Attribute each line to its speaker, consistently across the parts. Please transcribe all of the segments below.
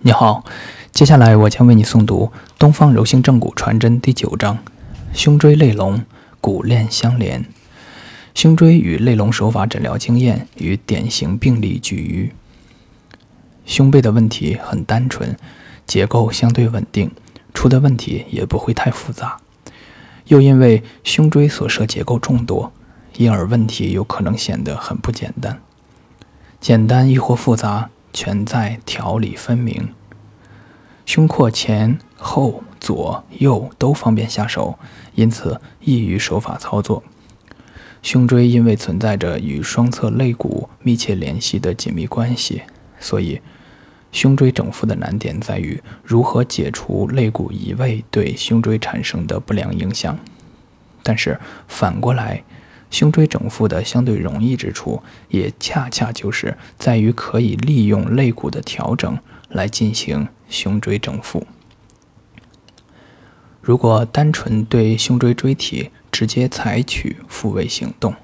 Speaker 1: 你好，接下来我将为你诵读《东方柔性正骨传真》第九章：胸椎肋龙骨链相连。胸椎与肋龙手法诊疗经验与典型病例举于：胸背的问题很单纯，结构相对稳定，出的问题也不会太复杂。又因为胸椎所涉结构众多，因而问题有可能显得很不简单。简单亦或复杂。全在条理分明，胸廓前后左右都方便下手，因此易于手法操作。胸椎因为存在着与双侧肋骨密切联系的紧密关系，所以胸椎整复的难点在于如何解除肋骨移位对胸椎产生的不良影响。但是反过来，胸椎整复的相对容易之处，也恰恰就是在于可以利用肋骨的调整来进行胸椎整复。如果单纯对胸椎椎体直接采取复位行动，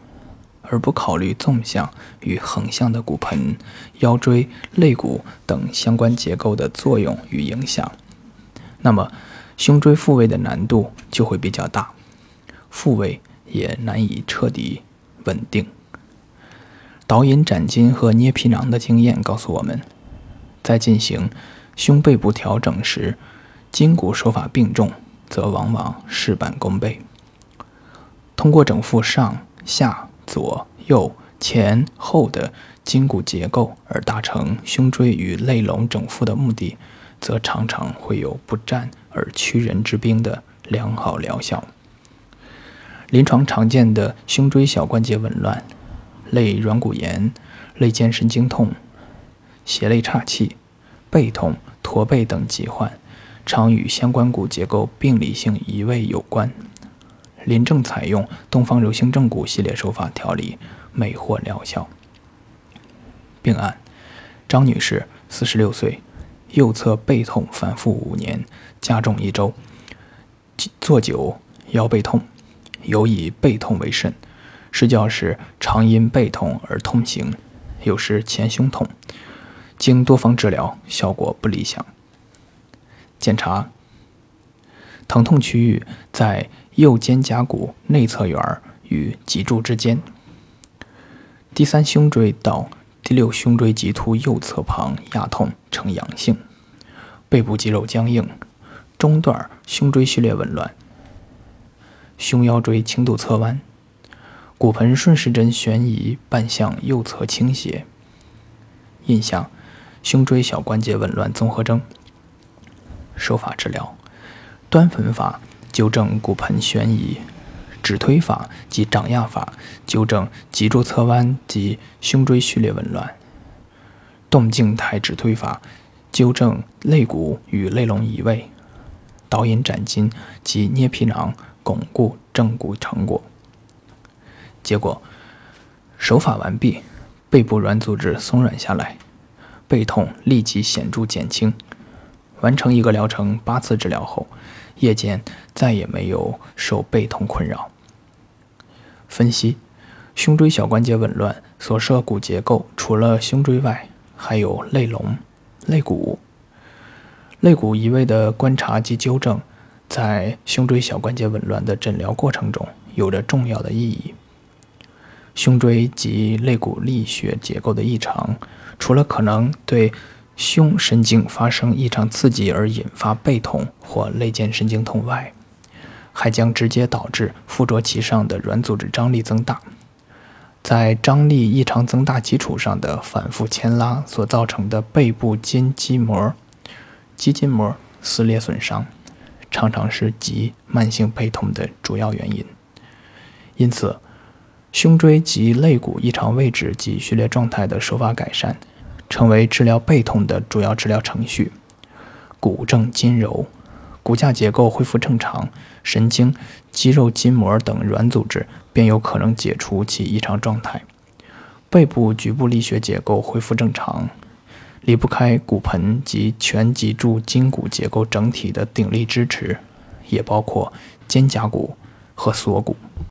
Speaker 1: 而不考虑纵向与横向的骨盆、腰椎、肋骨等相关结构的作用与影响，那么胸椎复位的难度就会比较大。复位。也难以彻底稳定。导引斩筋和捏皮囊的经验告诉我们，在进行胸背部调整时，筋骨手法并重，则往往事半功倍。通过整复上下左右前后的筋骨结构而达成胸椎与肋龙整复的目的，则常常会有不战而屈人之兵的良好疗效。临床常见的胸椎小关节紊乱、肋软骨炎、肋间神经痛、斜肋岔气、背痛、驼背等疾患，常与相关骨结构病理性移位有关。临症采用东方柔性正骨系列手法调理，美获疗效。病案：张女士，四十六岁，右侧背痛反复五年，加重一周，坐久腰背痛。尤以背痛为甚，睡觉时常因背痛而痛醒，有时前胸痛，经多方治疗，效果不理想。检查，疼痛区域在右肩胛骨内侧缘与脊柱之间，第三胸椎到第六胸椎棘突右侧旁压痛呈阳性，背部肌肉僵硬，中段胸椎序列紊乱。胸腰椎轻度侧弯，骨盆顺时针旋移半向右侧倾斜。印象：胸椎小关节紊乱综合征。手法治疗：端粉法纠正骨盆旋移，指推法及掌压法纠正脊柱侧弯及胸椎序列紊乱，动静态指推法纠正肋骨与肋龙移位，导引展筋及捏皮囊。巩固正骨成果。结果，手法完毕，背部软组织松软下来，背痛立即显著减轻。完成一个疗程八次治疗后，夜间再也没有受背痛困扰。分析：胸椎小关节紊乱所涉骨结构，除了胸椎外，还有肋龙、肋骨。肋骨移位的观察及纠正。在胸椎小关节紊乱的诊疗过程中，有着重要的意义。胸椎及肋骨力学结构的异常，除了可能对胸神经发生异常刺激而引发背痛或肋间神经痛外，还将直接导致附着其上的软组织张力增大，在张力异常增大基础上的反复牵拉所造成的背部筋肌膜、肌筋膜撕裂损伤。常常是急慢性背痛的主要原因，因此，胸椎及肋骨异常位置及序列状态的手法改善，成为治疗背痛的主要治疗程序。骨正筋柔，骨架结构恢复正常，神经、肌肉、筋膜等软组织便有可能解除其异常状态。背部局部力学结构恢复正常。离不开骨盆及全脊柱筋骨结构整体的鼎力支持，也包括肩胛骨和锁骨。